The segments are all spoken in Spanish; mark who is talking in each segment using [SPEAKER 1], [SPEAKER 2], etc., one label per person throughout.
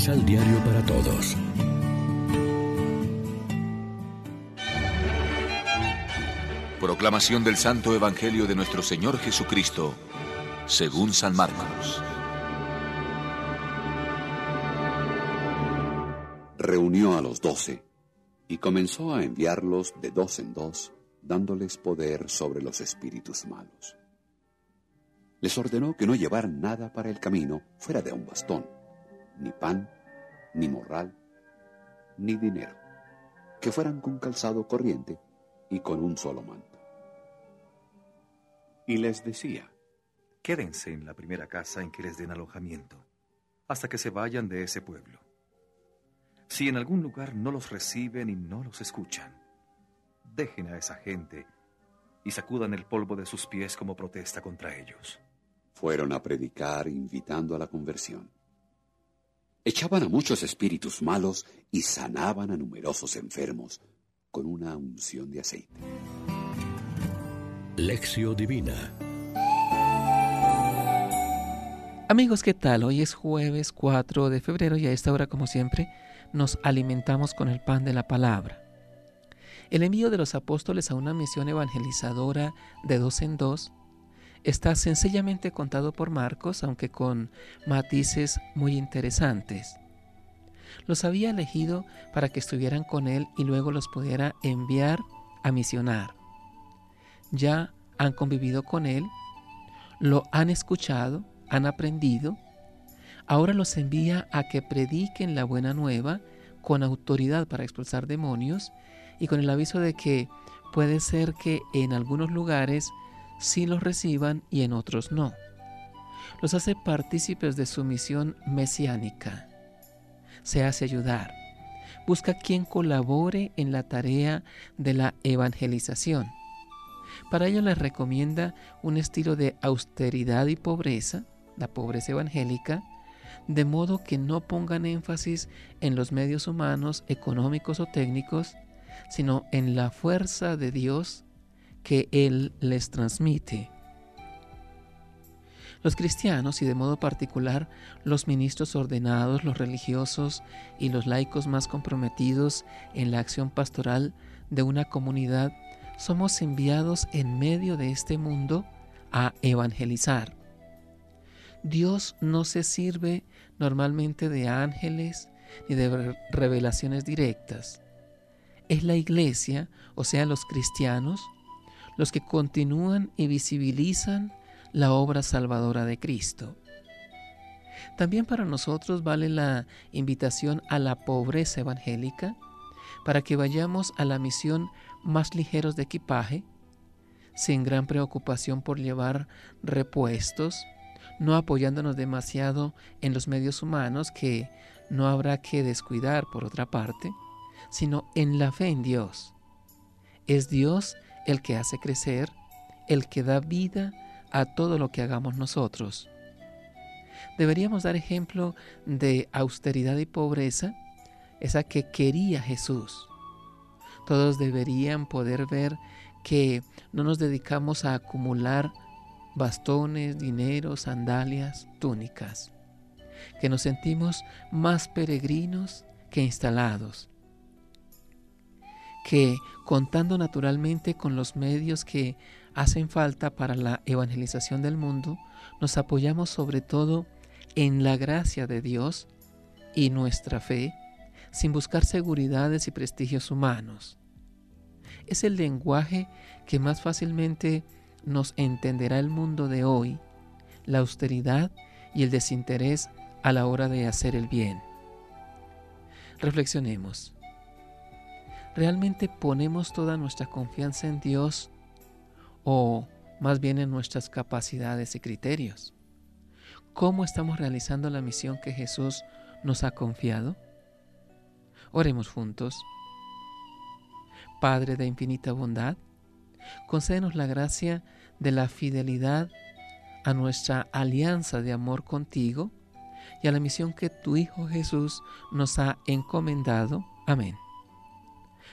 [SPEAKER 1] Misal Diario para Todos.
[SPEAKER 2] Proclamación del Santo Evangelio de nuestro Señor Jesucristo, según San Marcos.
[SPEAKER 3] Reunió a los doce y comenzó a enviarlos de dos en dos, dándoles poder sobre los espíritus malos. Les ordenó que no llevaran nada para el camino fuera de un bastón, ni pan, ni morral, ni dinero, que fueran con calzado corriente y con un solo manto y les decía,
[SPEAKER 4] Quédense en la primera casa en que les den alojamiento, hasta que se vayan de ese pueblo. Si en algún lugar no los reciben y no los escuchan, dejen a esa gente y sacudan el polvo de sus pies como protesta contra ellos.
[SPEAKER 3] Fueron a predicar invitando a la conversión. Echaban a muchos espíritus malos y sanaban a numerosos enfermos con una unción de aceite.
[SPEAKER 1] Lección Divina.
[SPEAKER 5] Amigos, ¿qué tal? Hoy es jueves 4 de febrero y a esta hora, como siempre, nos alimentamos con el pan de la palabra. El envío de los apóstoles a una misión evangelizadora de dos en dos está sencillamente contado por Marcos, aunque con matices muy interesantes. Los había elegido para que estuvieran con él y luego los pudiera enviar a misionar ya han convivido con Él, lo han escuchado, han aprendido, ahora los envía a que prediquen la buena nueva con autoridad para expulsar demonios y con el aviso de que puede ser que en algunos lugares sí los reciban y en otros no. Los hace partícipes de su misión mesiánica. Se hace ayudar. Busca quien colabore en la tarea de la evangelización para ello les recomienda un estilo de austeridad y pobreza, la pobreza evangélica, de modo que no pongan énfasis en los medios humanos, económicos o técnicos, sino en la fuerza de Dios que Él les transmite. Los cristianos y de modo particular los ministros ordenados, los religiosos y los laicos más comprometidos en la acción pastoral de una comunidad somos enviados en medio de este mundo a evangelizar. Dios no se sirve normalmente de ángeles ni de revelaciones directas. Es la iglesia, o sea, los cristianos, los que continúan y visibilizan la obra salvadora de Cristo. También para nosotros vale la invitación a la pobreza evangélica para que vayamos a la misión más ligeros de equipaje, sin gran preocupación por llevar repuestos, no apoyándonos demasiado en los medios humanos que no habrá que descuidar por otra parte, sino en la fe en Dios. Es Dios el que hace crecer, el que da vida a todo lo que hagamos nosotros. Deberíamos dar ejemplo de austeridad y pobreza, esa que quería Jesús todos deberían poder ver que no nos dedicamos a acumular bastones, dinero, sandalias, túnicas, que nos sentimos más peregrinos que instalados, que contando naturalmente con los medios que hacen falta para la evangelización del mundo, nos apoyamos sobre todo en la gracia de Dios y nuestra fe, sin buscar seguridades y prestigios humanos es el lenguaje que más fácilmente nos entenderá el mundo de hoy, la austeridad y el desinterés a la hora de hacer el bien. Reflexionemos. ¿Realmente ponemos toda nuestra confianza en Dios o más bien en nuestras capacidades y criterios? ¿Cómo estamos realizando la misión que Jesús nos ha confiado? Oremos juntos. Padre de infinita bondad, concédenos la gracia de la fidelidad a nuestra alianza de amor contigo y a la misión que tu Hijo Jesús nos ha encomendado. Amén.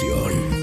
[SPEAKER 1] Reflexión.